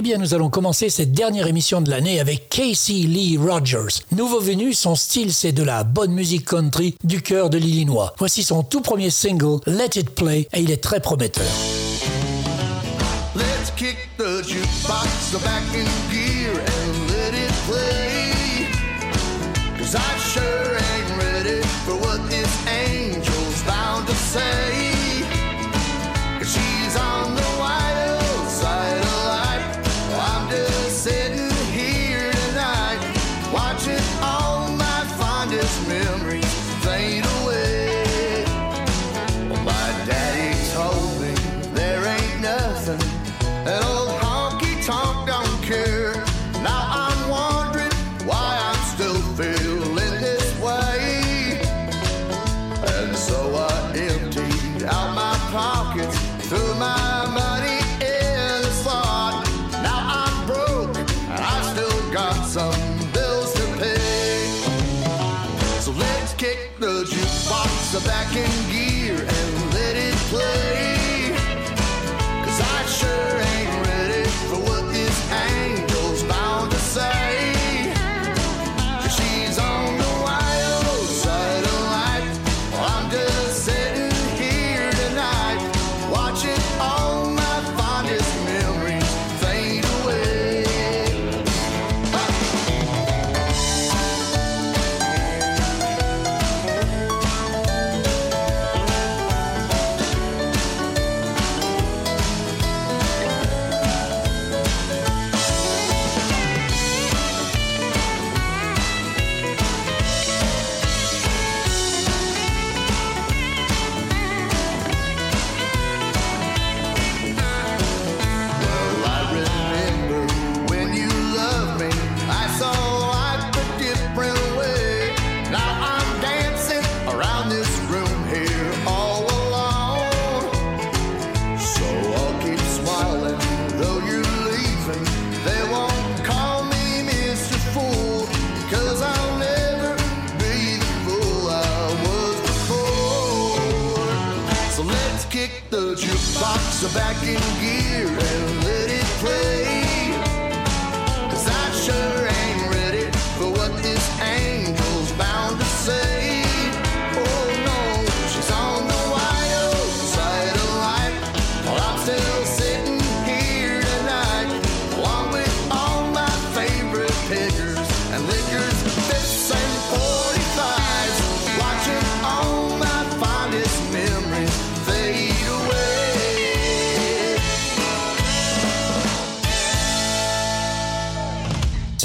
Eh bien, nous allons commencer cette dernière émission de l'année avec Casey Lee Rogers. Nouveau venu, son style c'est de la bonne musique country du cœur de l'Illinois. Voici son tout premier single, Let It Play, et il est très prometteur. Let's kick the jukebox back in gear and let it play. Cause I sure ain't ready for what angel's bound to say.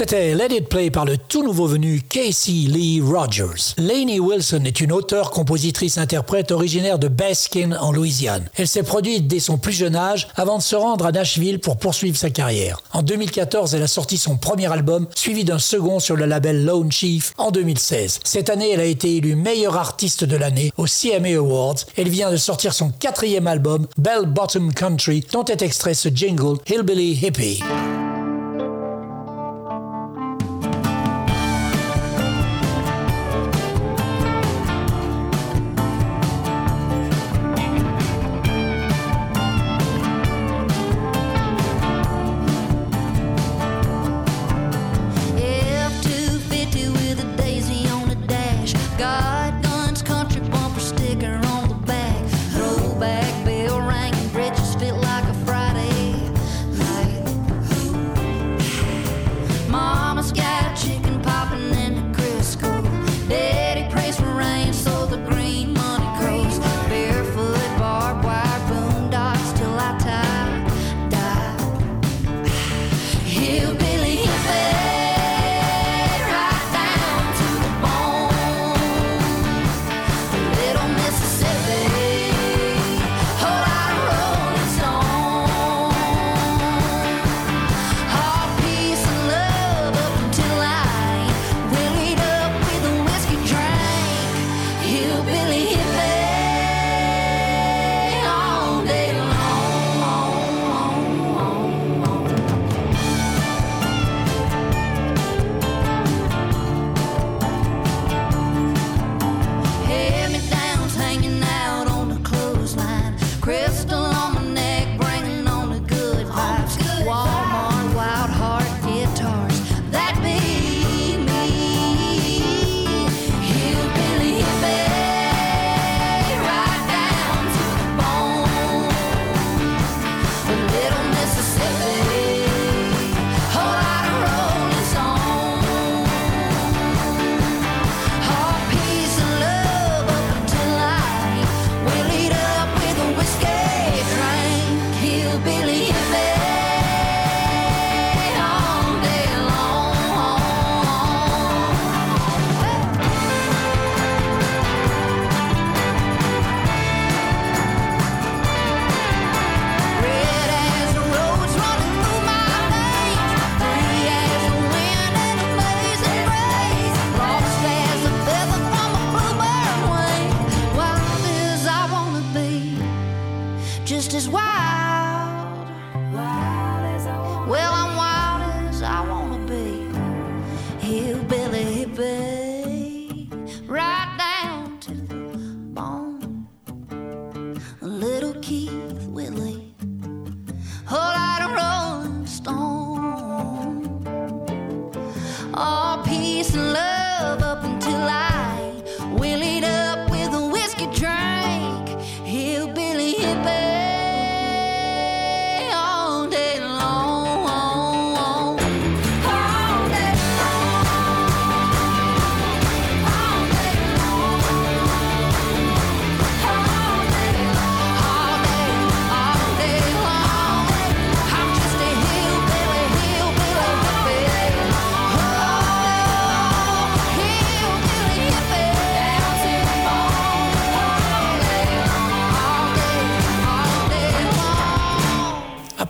C'était Let It Play par le tout nouveau venu Casey Lee Rogers. Lainey Wilson est une auteure, compositrice, interprète originaire de Baskin en Louisiane. Elle s'est produite dès son plus jeune âge avant de se rendre à Nashville pour poursuivre sa carrière. En 2014, elle a sorti son premier album, suivi d'un second sur le label Lone Chief en 2016. Cette année, elle a été élue meilleure artiste de l'année au CMA Awards. Elle vient de sortir son quatrième album, Bell Bottom Country, dont est extrait ce jingle Hillbilly Hippie.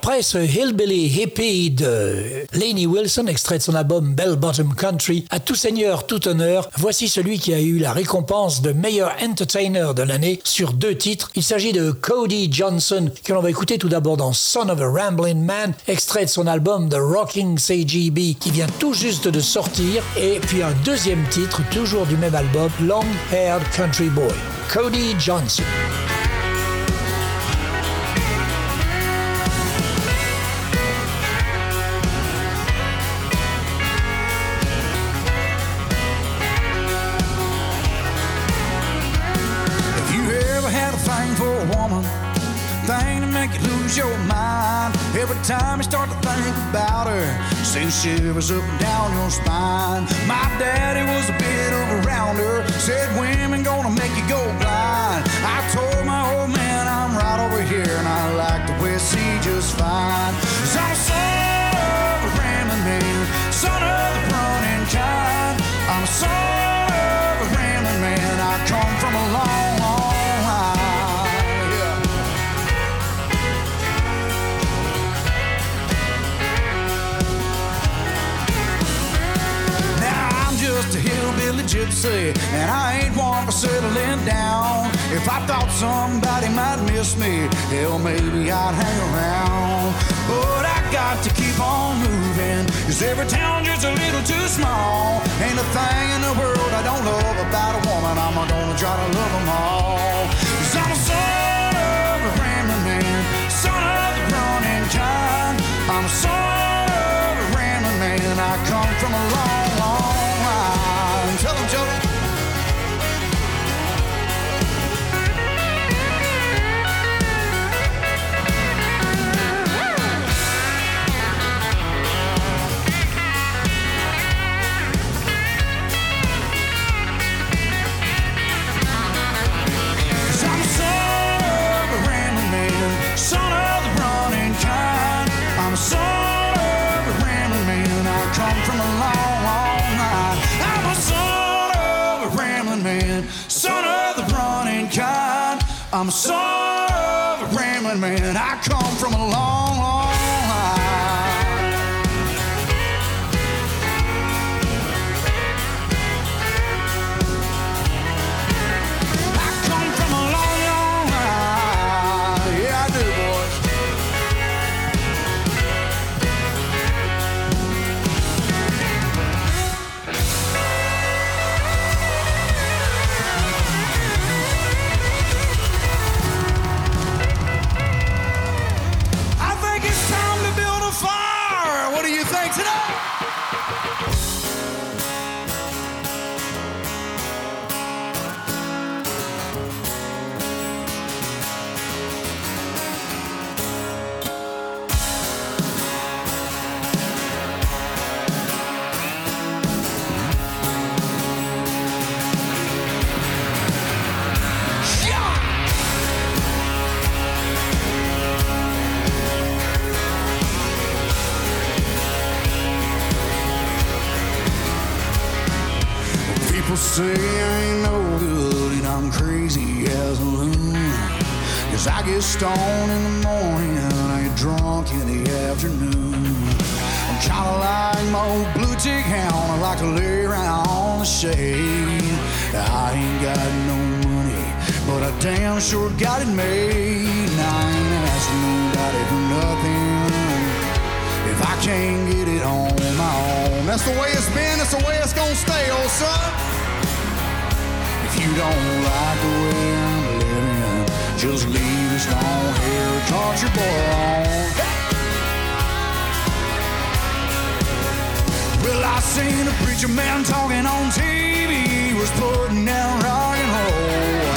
Après ce Hillbilly Hippie de Laney Wilson, extrait de son album Bell Bottom Country, à tout seigneur, tout honneur, voici celui qui a eu la récompense de meilleur entertainer de l'année sur deux titres. Il s'agit de Cody Johnson, que l'on va écouter tout d'abord dans Son of a Ramblin' Man, extrait de son album The Rocking CGB, qui vient tout juste de sortir, et puis un deuxième titre, toujours du même album, Long Haired Country Boy. Cody Johnson. Every time you start to think about her, sends shivers up and down your spine. My daddy was a bit of a rounder, said women gonna make you go blind. And I ain't one for settling down. If I thought somebody might miss me, hell, maybe I'd hang around. But I got to keep on moving, cause every town just a little too small. Ain't a thing in the world I don't love about a woman, I'm gonna try to love them all. Cause I'm a son of a rambling man, son of the running kind. I'm a son of a rambling man, I come from a long in the morning and I get drunk in the afternoon. I'm kinda like my old blue tick hound. I like to lay around the shade. I ain't got no money, but I damn sure got it made. And I ain't asking nobody for nothing if I can't get it on my own. That's the way it's been, that's the way it's gonna stay, old son. If you don't like the way I'm living, just leave this long haired country boy alone. Well, I seen a preacher man talking on TV. He was putting down rock and roll.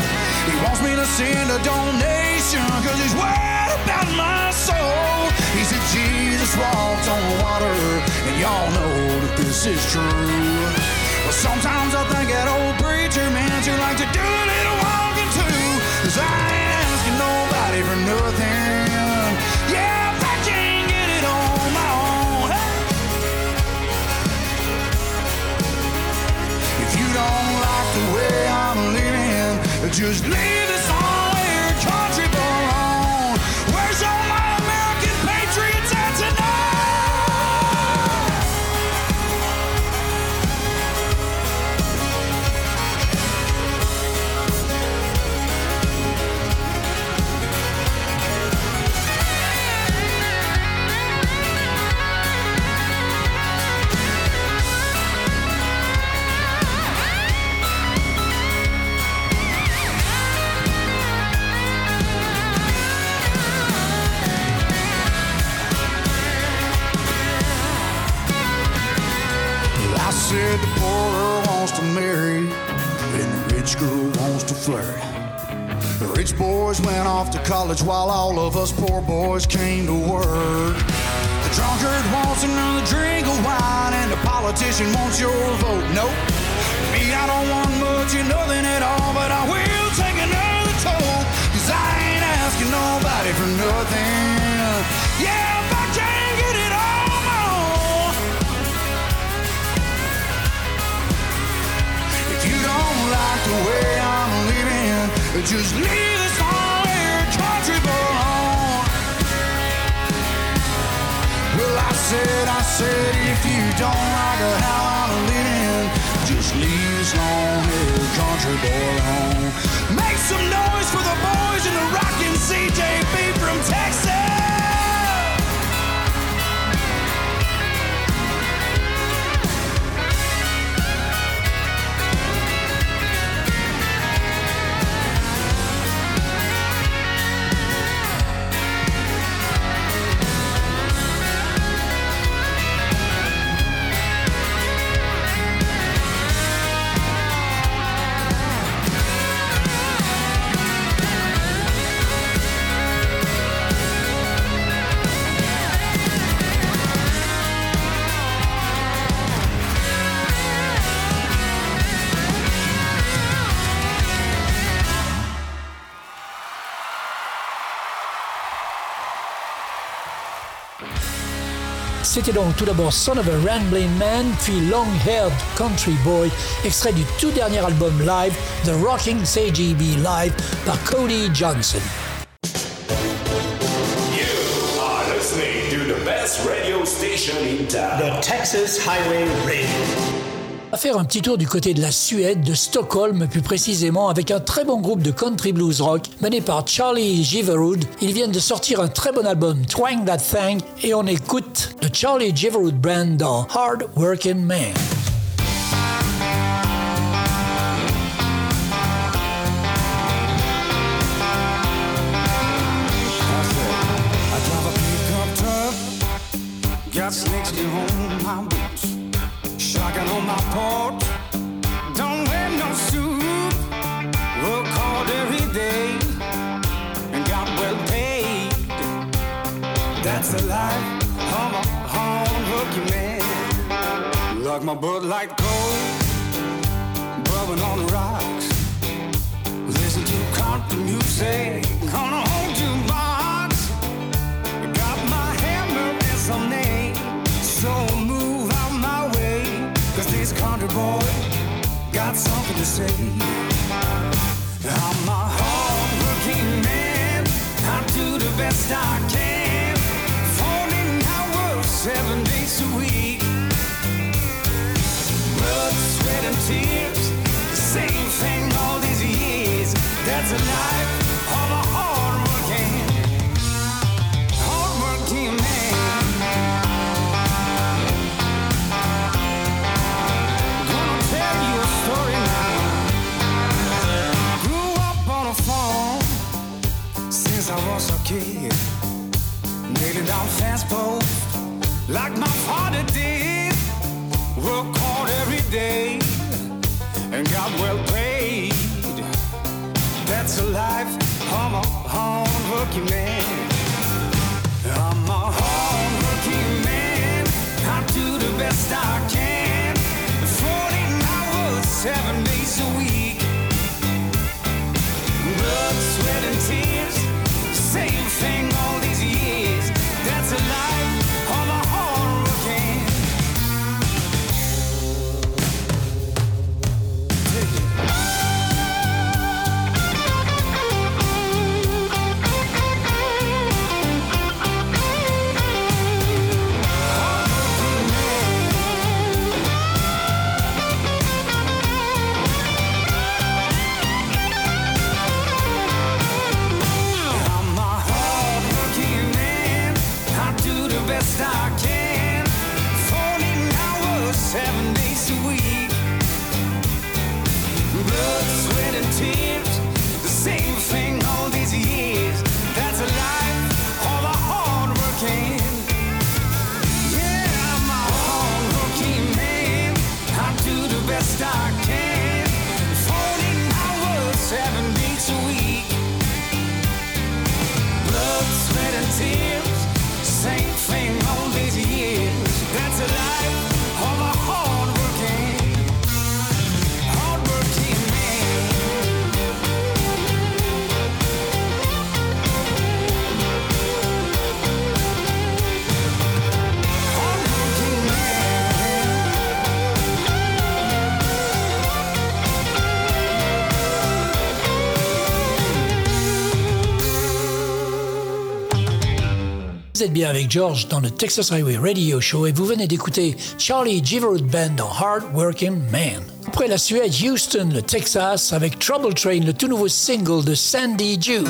He wants me to send a donation because he's worried about my soul. He said Jesus walked on water, and y'all know that this is true. Well, sometimes I think that old preacher man should like to do a little walking too. Cause I nobody for nothing. Yeah, if I can't get it on my own. Hey! If you don't like the way I'm living, just leave this all here country said the poor girl wants to marry and the rich girl wants to flirt. The rich boys went off to college while all of us poor boys came to work. The drunkard wants another drink of wine and the politician wants your vote. Nope. Me, I don't want much or nothing at all, but I will take another toll. Cause I ain't asking nobody for nothing. Yeah, like the way I'm living, just leave this all here, country boy. on. Well, I said, I said, if you don't like how I'm living, just leave this long-haired country boy alone. Make some noise for the boys in the rockin' CJB from Texas. C'était donc tout d'abord Son of a Rambling Man, puis Long Haired Country Boy, extrait du tout dernier album live, The Rocking CGB Live, par Cody Johnson. You are listening to the best radio station in town. The Texas Highway Radio. Va faire un petit tour du côté de la Suède, de Stockholm plus précisément, avec un très bon groupe de country blues rock mené par Charlie Giverwood. Ils viennent de sortir un très bon album, Twang That Thing, et on écoute le Charlie Giverwood Brand dans Hard Working Man. Shotgun on my porch. Don't wear no suit, work hard every day, and got well paid. That's the life of a working man. Like my butt like gold, rubbing on the rocks. Listen to country music on got something to say. I'm a hard working man, I do the best I can. 14 hours, seven days a week. Blood, sweat, and tears, the same thing all these years. That's a life Kid. Nailing down fast post like my father did. Work hard every day and got well paid. That's a life of a hard working man. I'm a hard working man. I do the best I can. 14 hours, seven days a week. Same Vous êtes bien avec George dans le Texas Highway Radio Show et vous venez d'écouter Charlie Giverwood Band dans Hard Working Man. Après la Suède, Houston, le Texas, avec Trouble Train, le tout nouveau single de Sandy June.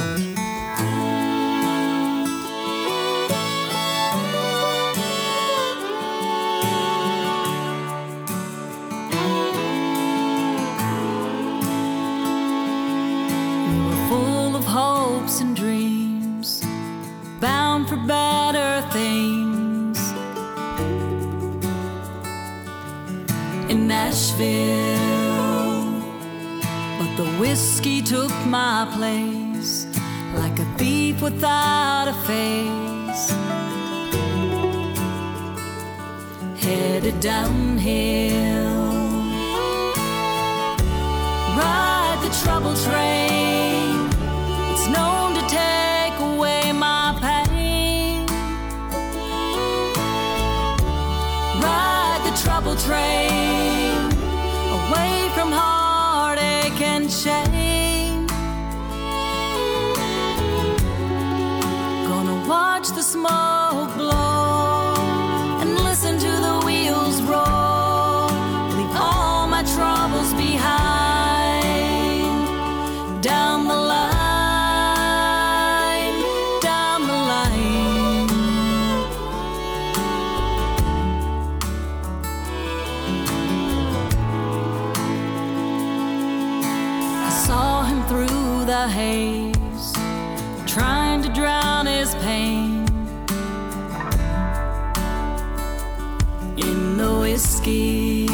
Whiskey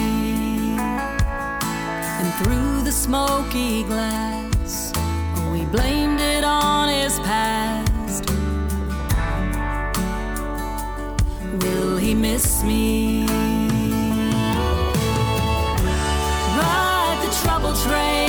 and through the smoky glass. We blamed it on his past. Will he miss me? Ride the trouble train.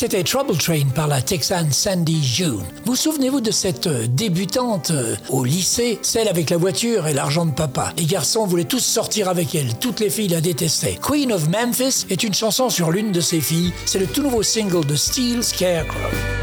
C'était Trouble Train par la Texane Sandy June. Vous souvenez-vous de cette euh, débutante euh, au lycée, celle avec la voiture et l'argent de papa Les garçons voulaient tous sortir avec elle, toutes les filles la détestaient. Queen of Memphis est une chanson sur l'une de ses filles, c'est le tout nouveau single de Steel Scarecrow.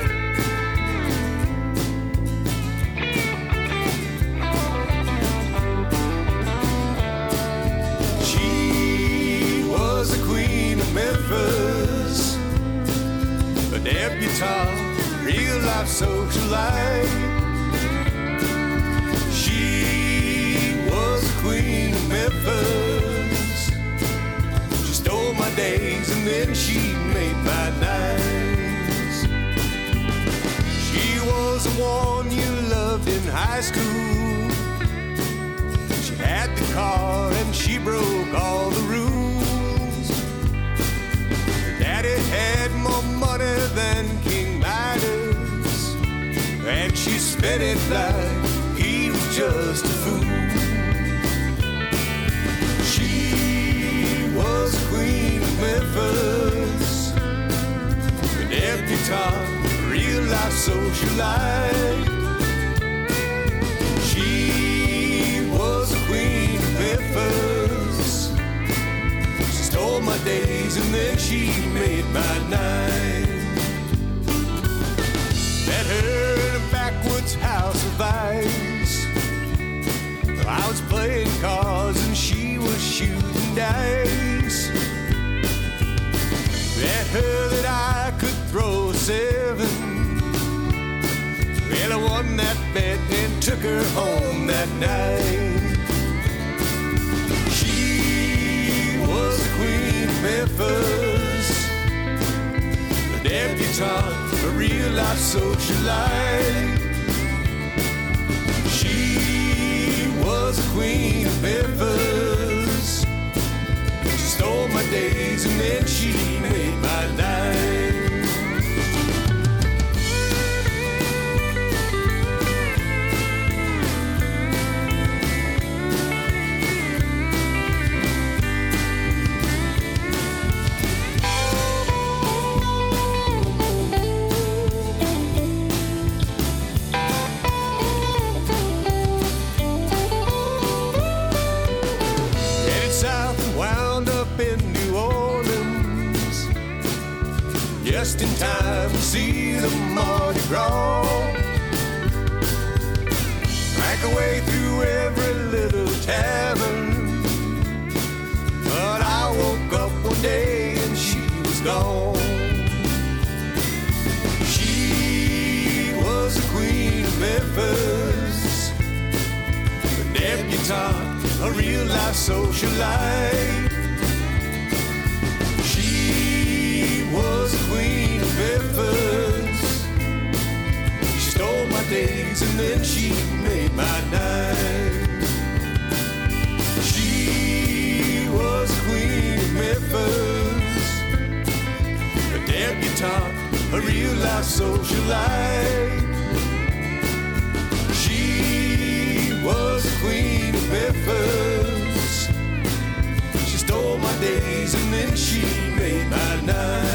Dice. Bet her that I could throw seven. Well, I won that bet and took her home that night. She was the queen of Memphis, a debutante, a real life socialite. She was the queen of Memphis. Stole my days and then she made my night. Just in time to see the Mardi Gras. Drank away through every little tavern. But I woke up one day and she was gone. She was the queen of Memphis a debutante, a real life socialite. Of She stole my days and then she made my night. She was queen of Memphis, a debutante, a real life socialite. She was queen of Memphis. She stole my days and then she made my night.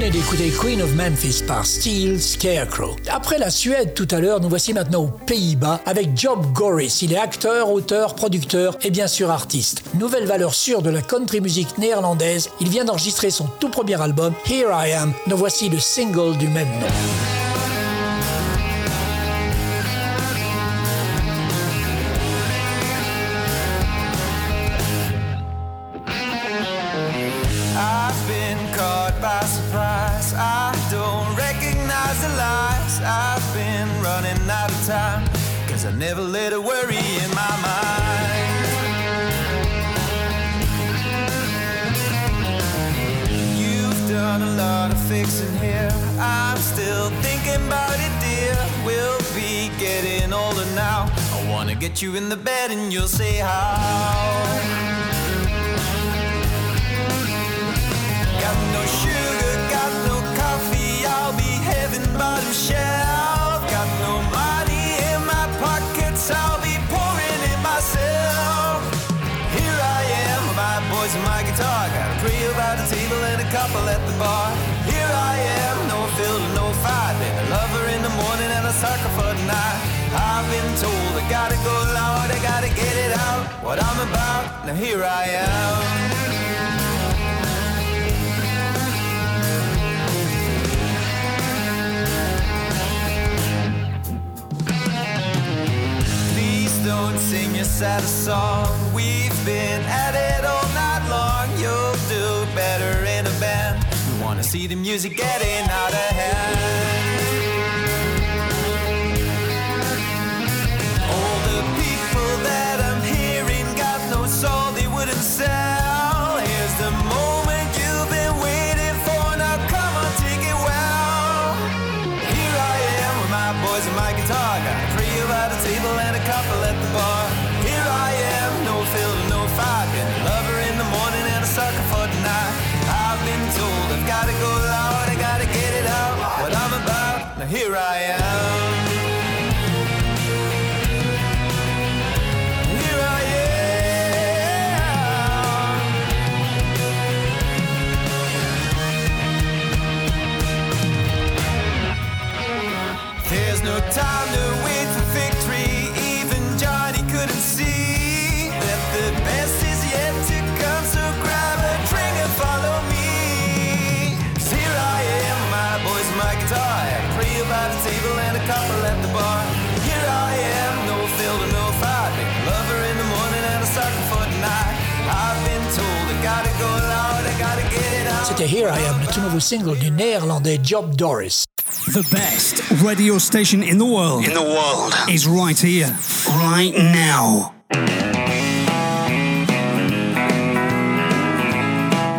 Venez d'écouter Queen of Memphis par Steel Scarecrow. Après la Suède tout à l'heure, nous voici maintenant aux Pays-Bas avec Job Gorris. Il est acteur, auteur, producteur et bien sûr artiste. Nouvelle valeur sûre de la country music néerlandaise, il vient d'enregistrer son tout premier album, Here I Am. Nous voici le single du même nom. Get you in the bed and you'll say how. Got no sugar, got no coffee. I'll be heaven bottom shelf. Got no money in my pockets. I'll be pouring it myself. Here I am, my boys and my guitar. Gotta pray about a table and a couple at the bar. Here I am, no filter, no fight. Been a lover in the morning and a sucker for gotta go loud, I gotta get it out. What I'm about, now here I am. Don't sing your saddest song. We've been at it all night long. You'll do better in a band. We wanna see the music getting out of hand. C'était Here I Am, le tout nouveau single du néerlandais Job Doris. The best radio station in the world. In the world. Is right here, right now.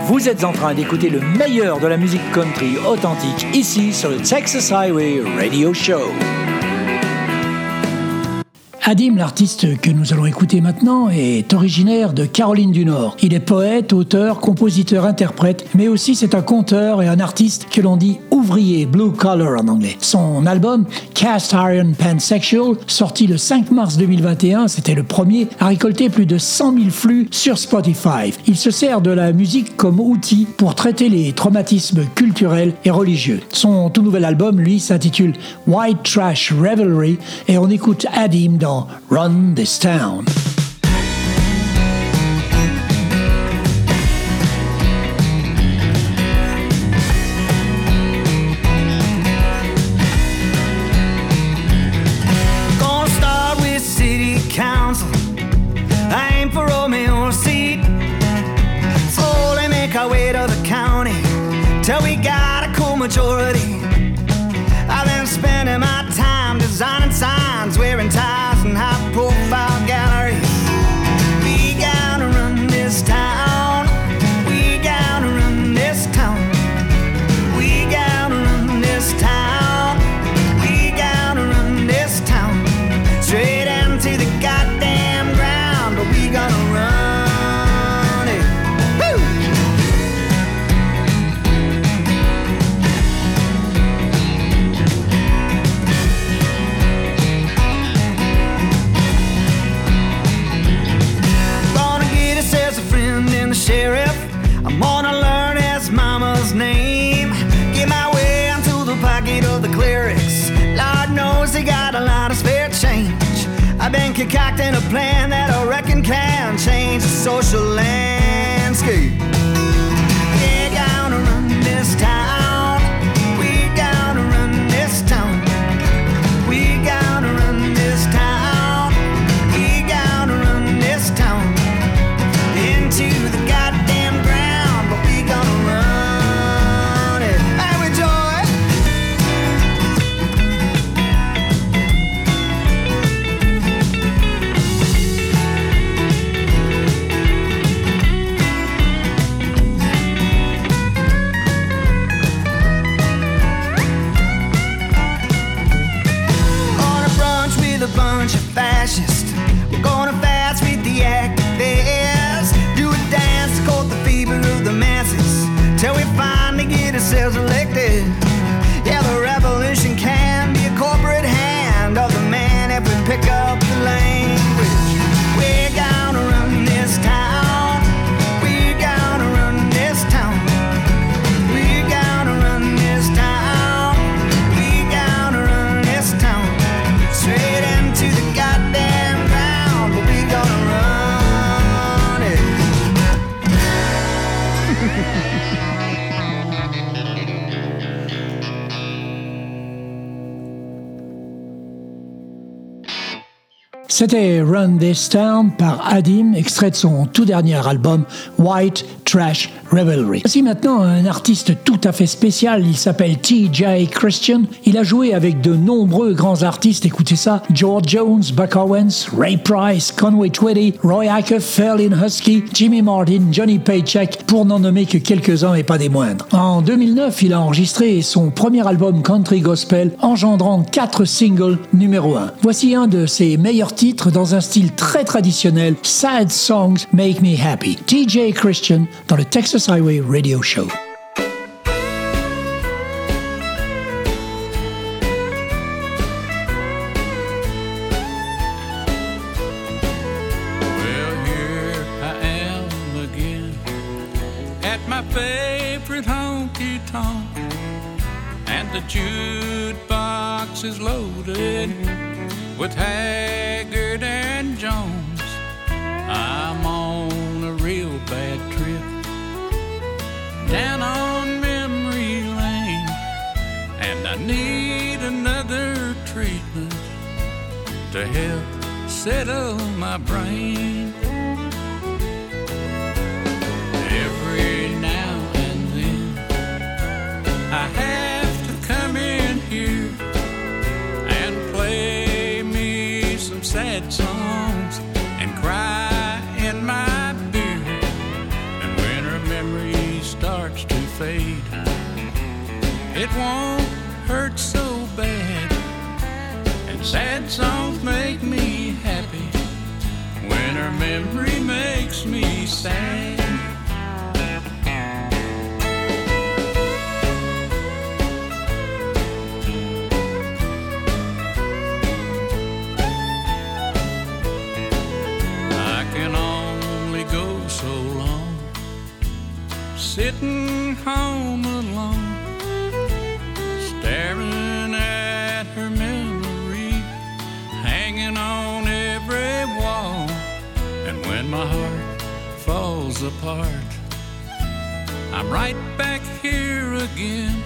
Vous êtes en train d'écouter le meilleur de la musique country authentique ici sur le Texas Highway Radio Show. Adim, l'artiste que nous allons écouter maintenant, est originaire de Caroline du Nord. Il est poète, auteur, compositeur, interprète, mais aussi c'est un conteur et un artiste que l'on dit ouvrier, blue collar en anglais. Son album Cast Iron Pansexual, sorti le 5 mars 2021, c'était le premier, a récolté plus de 100 000 flux sur Spotify. Il se sert de la musique comme outil pour traiter les traumatismes culturels et religieux. Son tout nouvel album, lui, s'intitule White Trash Revelry et on écoute Adim dans Run This Town. Gonna start with city council. I aim for Romeo seat. Slowly make our way to the county till we got a cool majority. Sheriff. I'm gonna learn his mama's name. Get my way onto the pocket of the clerics. Lord knows they got a lot of spare change. I've been concocting a plan that I reckon can change the social landscape. We're gonna run this town. C'était Run This Town par Adim, extrait de son tout dernier album White Trash Voici maintenant un artiste tout à fait spécial, il s'appelle TJ Christian. Il a joué avec de nombreux grands artistes, écoutez ça, George Jones, Buck Owens, Ray Price, Conway Twitty, Roy Acker, Fairlin Husky, Jimmy Martin, Johnny Paycheck, pour n'en nommer que quelques-uns et pas des moindres. En 2009, il a enregistré son premier album country gospel, engendrant quatre singles numéro 1. Voici un de ses meilleurs titres dans un style très traditionnel, Sad Songs Make Me Happy. TJ Christian dans le Texas Highway Radio Show. To help settle my brain. Memory makes me sad. I can only go so long sitting home alone, my heart falls apart, I'm right back here again,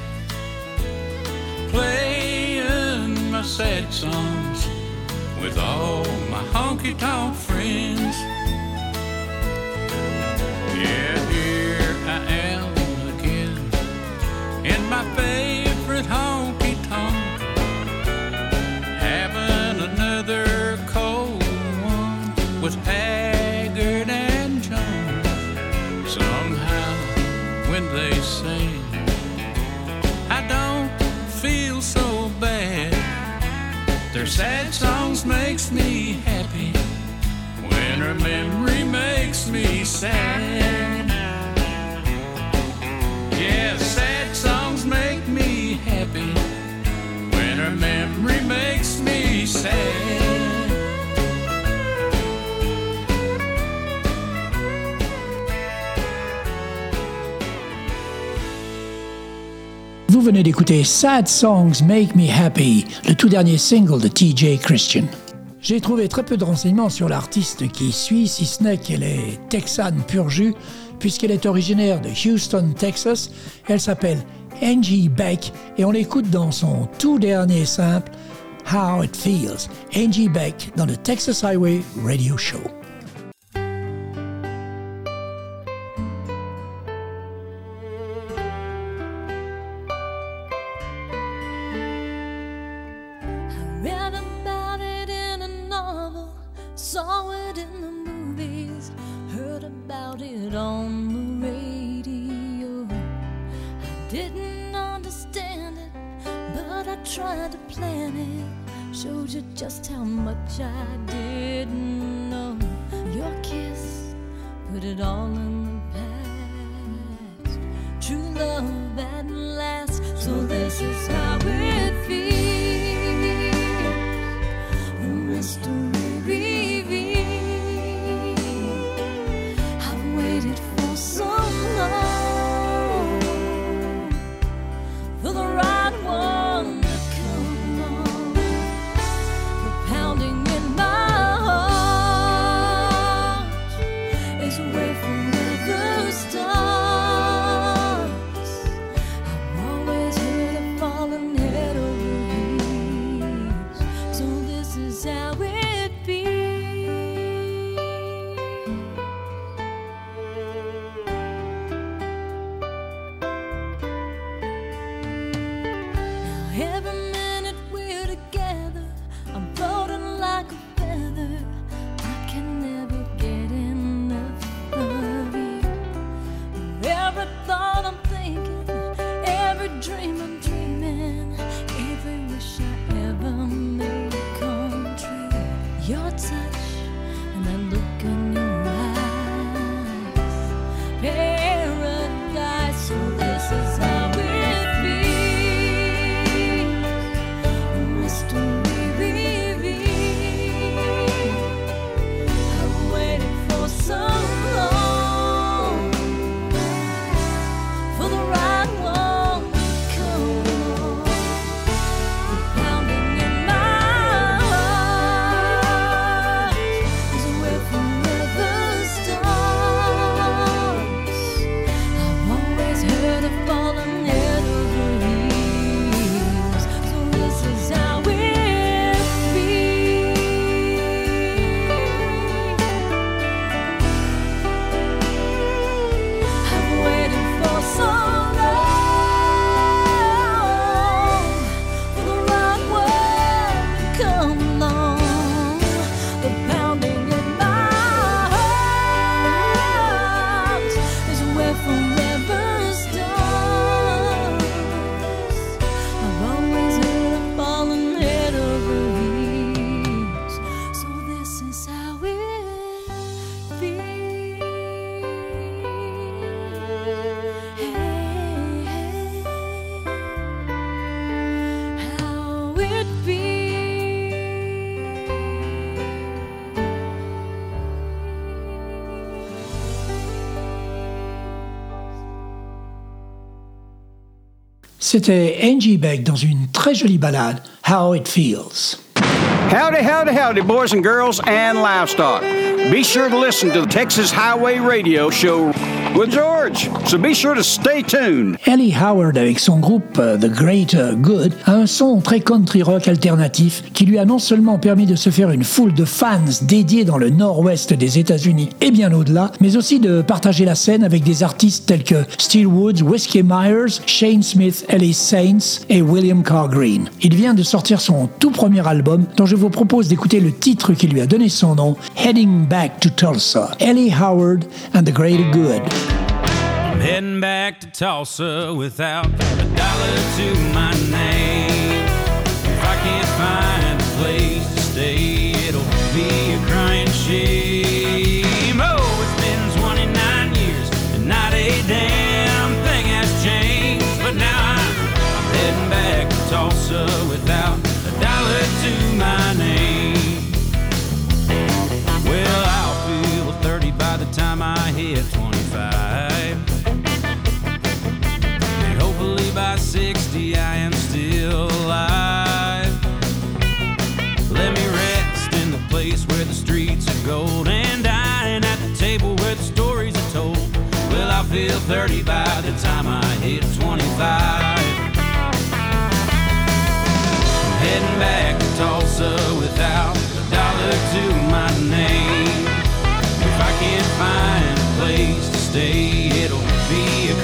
playing my sad songs with all my honky tonk friends. Yeah, here I am again in my favorite honky Their sad songs makes me happy when her memory makes me sad. Yeah, sad songs make me happy when her memory makes venez d'écouter Sad Songs Make Me Happy, le tout dernier single de TJ Christian. J'ai trouvé très peu de renseignements sur l'artiste qui suit, si ce n'est qu'elle est texane pur jus, puisqu'elle est originaire de Houston, Texas. Elle s'appelle Angie Beck et on l'écoute dans son tout dernier simple, How It Feels. Angie Beck dans le Texas Highway Radio Show. Tried to plan it. Showed you just how much I didn't C'était Angie Beck dans une très jolie ballade, How It Feels. Howdy, howdy, howdy, boys and girls and livestock. Be sure to listen to the Texas Highway Radio Show with George, so be sure to stay tuned. Ellie Howard, avec son groupe euh, The Greater Good, a un son très country rock alternatif qui lui a non seulement permis de se faire une foule de fans dédiés dans le nord-ouest des États-Unis et bien au-delà, mais aussi de partager la scène avec des artistes tels que Steel Woods, Whiskey Myers, Shane Smith, Ellie Saints et William Carr Green. Il vient de sortir son tout premier album dont je vous propose d'écouter le titre qui lui a donné son nom, Heading Back to Tulsa. Ellie Howard and the Greater Good. I'm heading back to Tulsa without a dollar to my name. 30 by the time I hit 25. I'm heading back to Tulsa without a dollar to my name. If I can't find a place to stay, it'll be a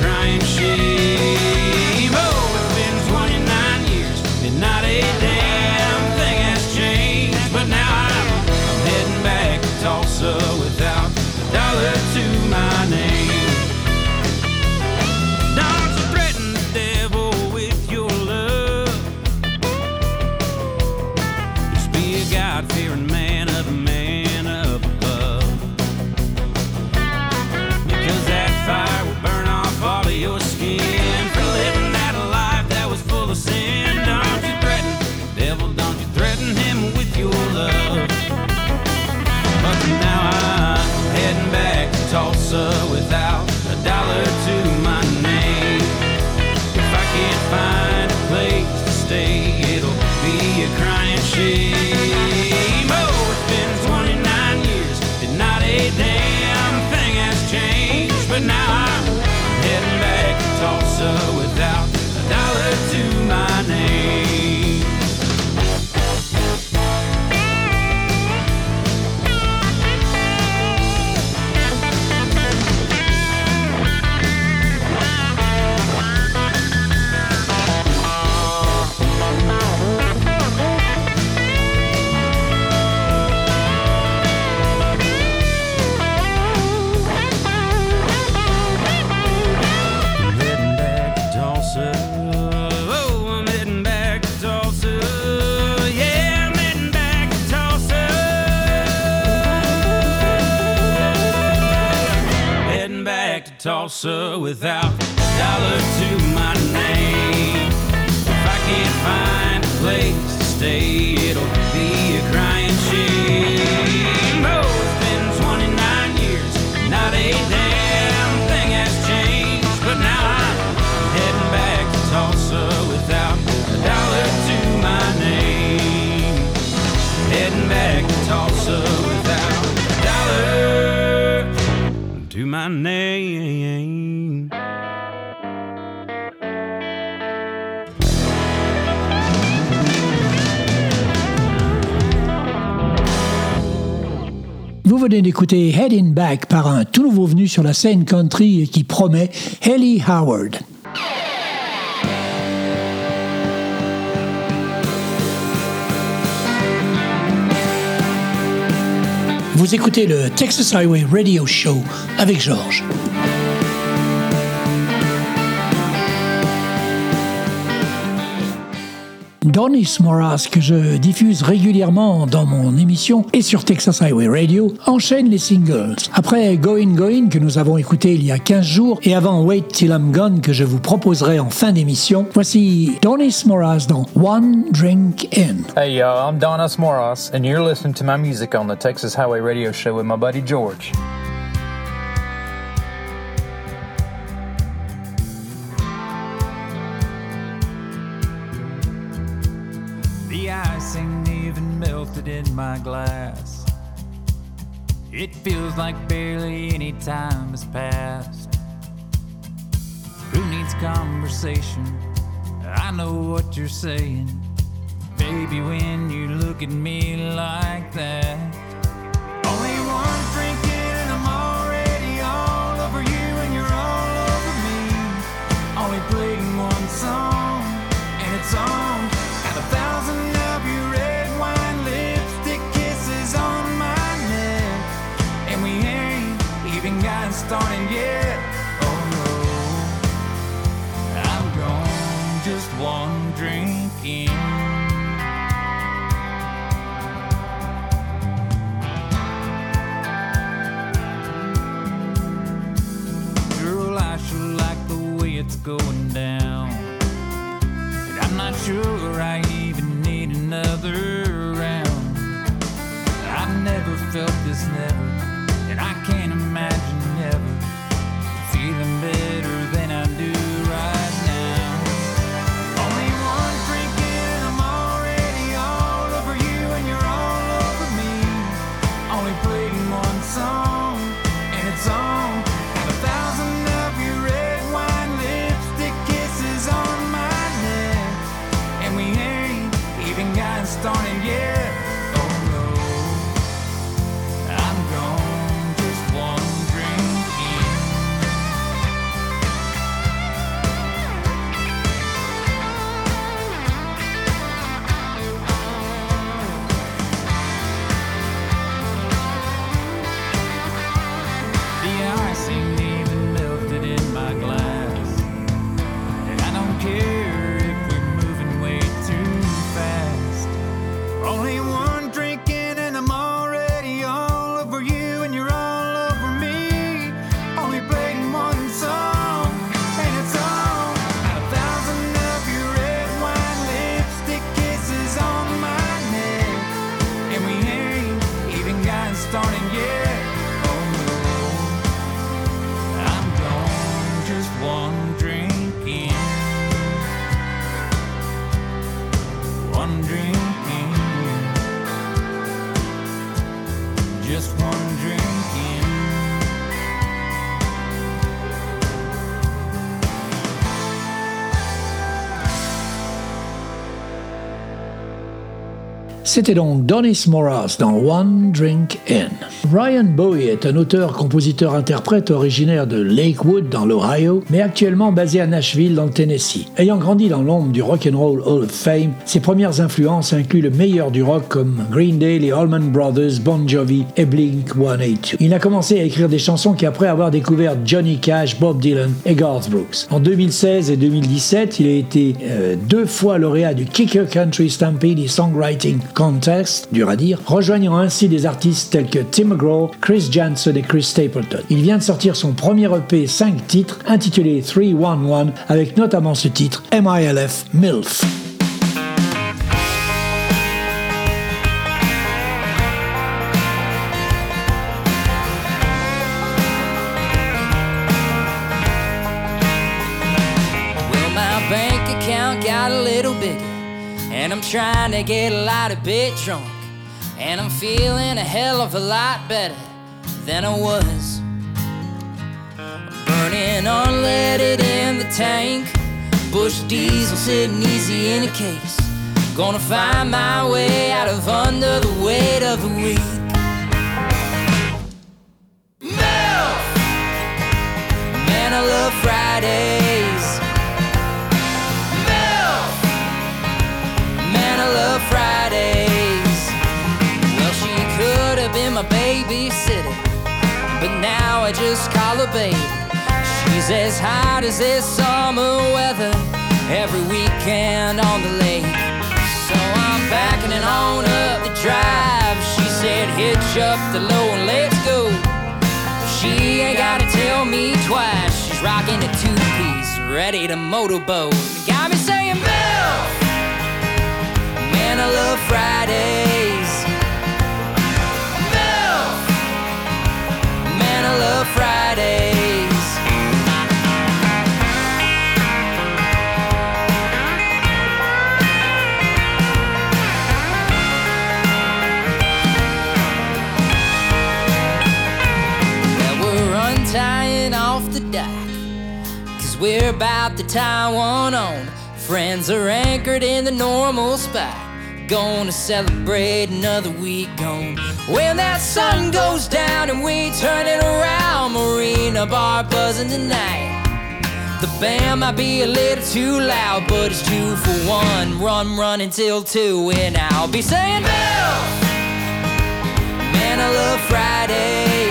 without a dollar to my name. If I can't find a place to stay, it'll venez d'écouter Heading Back par un tout nouveau venu sur la scène country qui promet Haley Howard. Vous écoutez le Texas Highway Radio Show avec Georges. Donis Moras, que je diffuse régulièrement dans mon émission et sur Texas Highway Radio, enchaîne les singles. Après Going Going, que nous avons écouté il y a 15 jours, et avant Wait Till I'm Gone, que je vous proposerai en fin d'émission, voici Donis Moras dans One Drink In. Hey y'all, I'm Donis Moros, and you're listening to my music on the Texas Highway Radio Show with my buddy George. Glass. It feels like barely any time has passed. Who needs conversation? I know what you're saying. Baby, when you look at me like that. Going down. And I'm not sure I even need another round. I've never felt this never, and I can't C'était donc Donis Moras dans One Drink In. Ryan Bowie est un auteur, compositeur, interprète originaire de Lakewood dans l'Ohio, mais actuellement basé à Nashville dans le Tennessee. Ayant grandi dans l'ombre du Rock and Roll Hall of Fame, ses premières influences incluent le meilleur du rock comme Green Day, les Allman Brothers, Bon Jovi et Blink-182. Il a commencé à écrire des chansons qu'après avoir découvert Johnny Cash, Bob Dylan et Garth Brooks. En 2016 et 2017, il a été euh, deux fois lauréat du Kicker Country Stampede Songwriting Contest, dur à dire, rejoignant ainsi des artistes tels que Tim Chris Janson et Chris Stapleton. Il vient de sortir son premier EP 5 titres intitulé 311 avec notamment ce titre MILF MILF. Trying to get a lot of bit and I'm feeling a hell of a lot better than I was. Burning unleaded in the tank, Bush diesel sitting easy in a case. Gonna find my way out of under the weight of the week. Milk! Call her baby. She's as hot as this summer weather every weekend on the lake. So I'm backing it on up the drive. She said, hitch up the low and let's go. She ain't gotta tell me twice. She's rocking a two piece, ready to motorboat. Got me saying, Bill! Man, I love Fridays. About to tie one on. Friends are anchored in the normal spot. Gonna celebrate another week gone. When that sun goes down and we turn it around, Marina Bar buzzing tonight. The band might be a little too loud, but it's two for one. Run, run until two, and I'll be saying, Bill! Man, I love Fridays.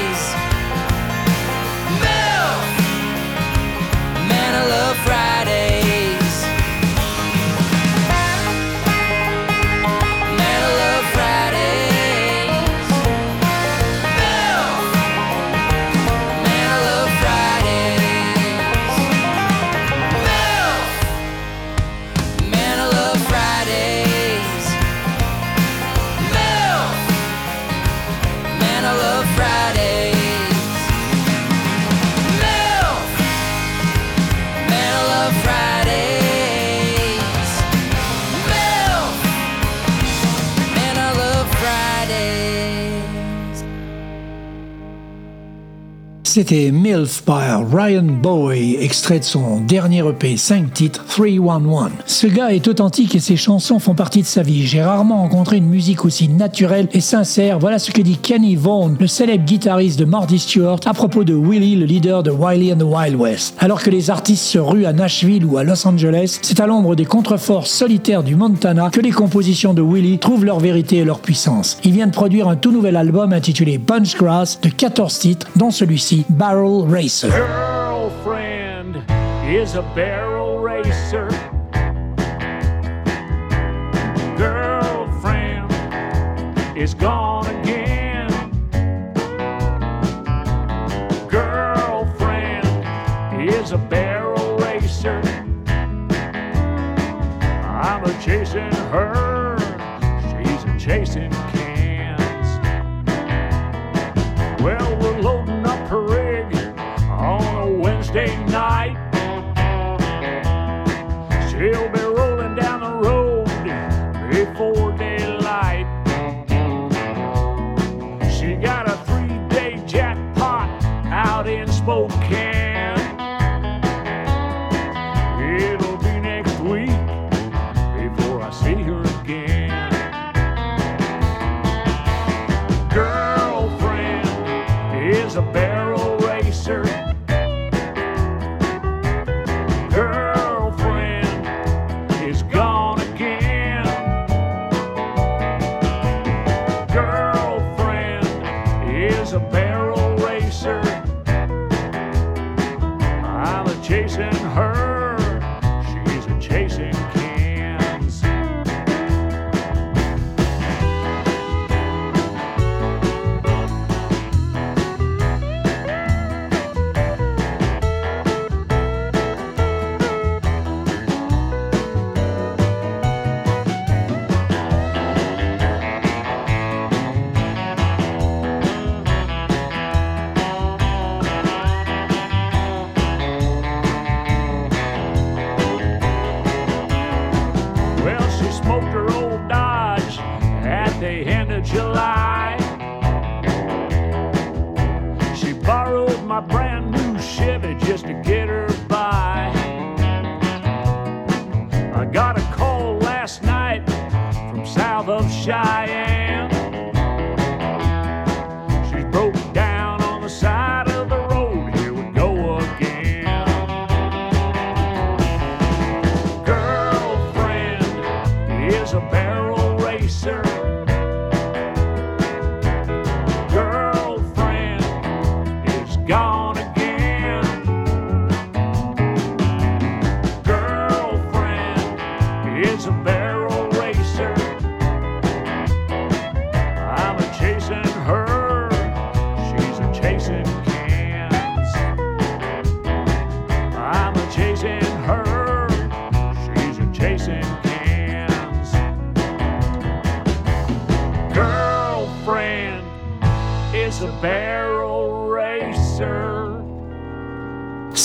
Man, C'était MILF par Ryan Boy, extrait de son dernier EP 5 titres 311. Ce gars est authentique et ses chansons font partie de sa vie. J'ai rarement rencontré une musique aussi naturelle et sincère. Voilà ce que dit Kenny Vaughan, le célèbre guitariste de Marty Stewart, à propos de Willie, le leader de Wiley and the Wild West. Alors que les artistes se ruent à Nashville ou à Los Angeles, c'est à l'ombre des contreforts solitaires du Montana que les compositions de Willie trouvent leur vérité et leur puissance. Il vient de produire un tout nouvel album intitulé Bunchgrass de 14 titres, dont celui-ci Barrel Racer. girlfriend is a barrel racer. Girlfriend is gone again. Girlfriend is a barrel racer. I'm a chasing her. She's a chasing cans. Well, we're loading night. She'll be rolling down the road before daylight. She got a three day jackpot out in Spokane.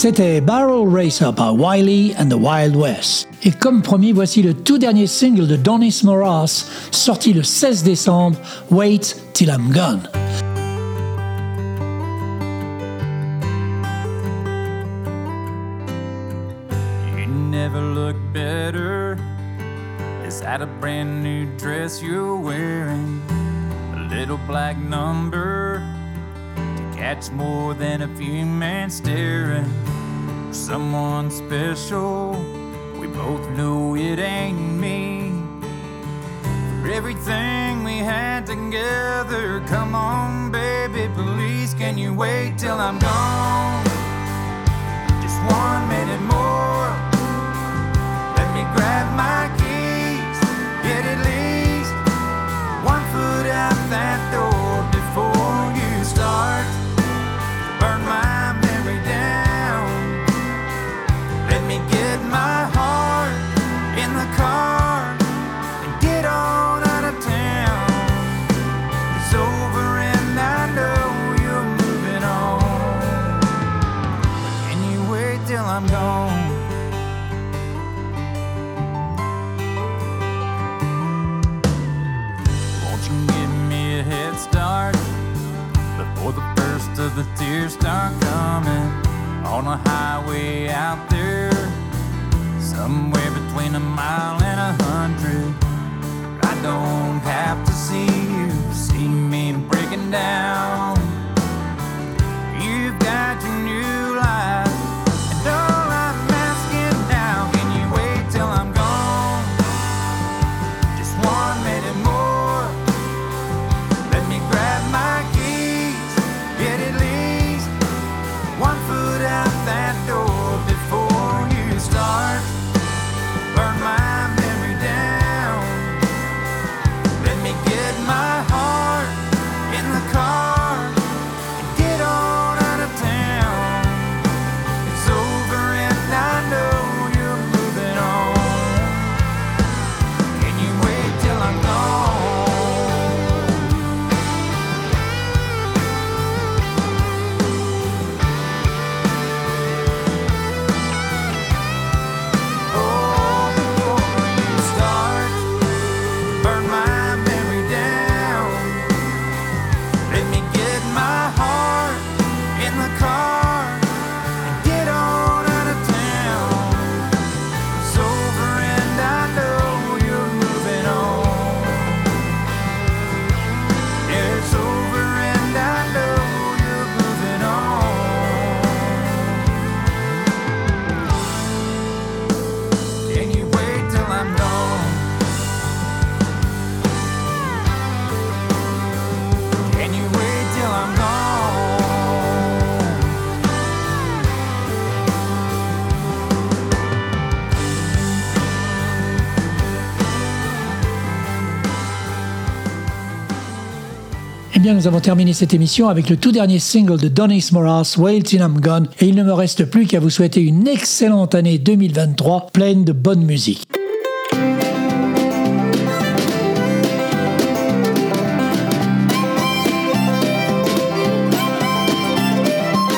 C'était Barrel Racer par Wiley and the Wild West. Et comme promis, voici le tout dernier single de Donis Moras, sorti le 16 décembre, Wait Till I'm Gone. Someone special, we both know it ain't me. For everything we had together, come on, baby, please, can you wait till I'm gone? Just one minute more. Let me grab my a mile and a hundred? I don't have to see you see me breaking down. Bien, nous avons terminé cette émission avec le tout dernier single de Donis Moras, Wait Till I'm Gone, et il ne me reste plus qu'à vous souhaiter une excellente année 2023, pleine de bonne musique.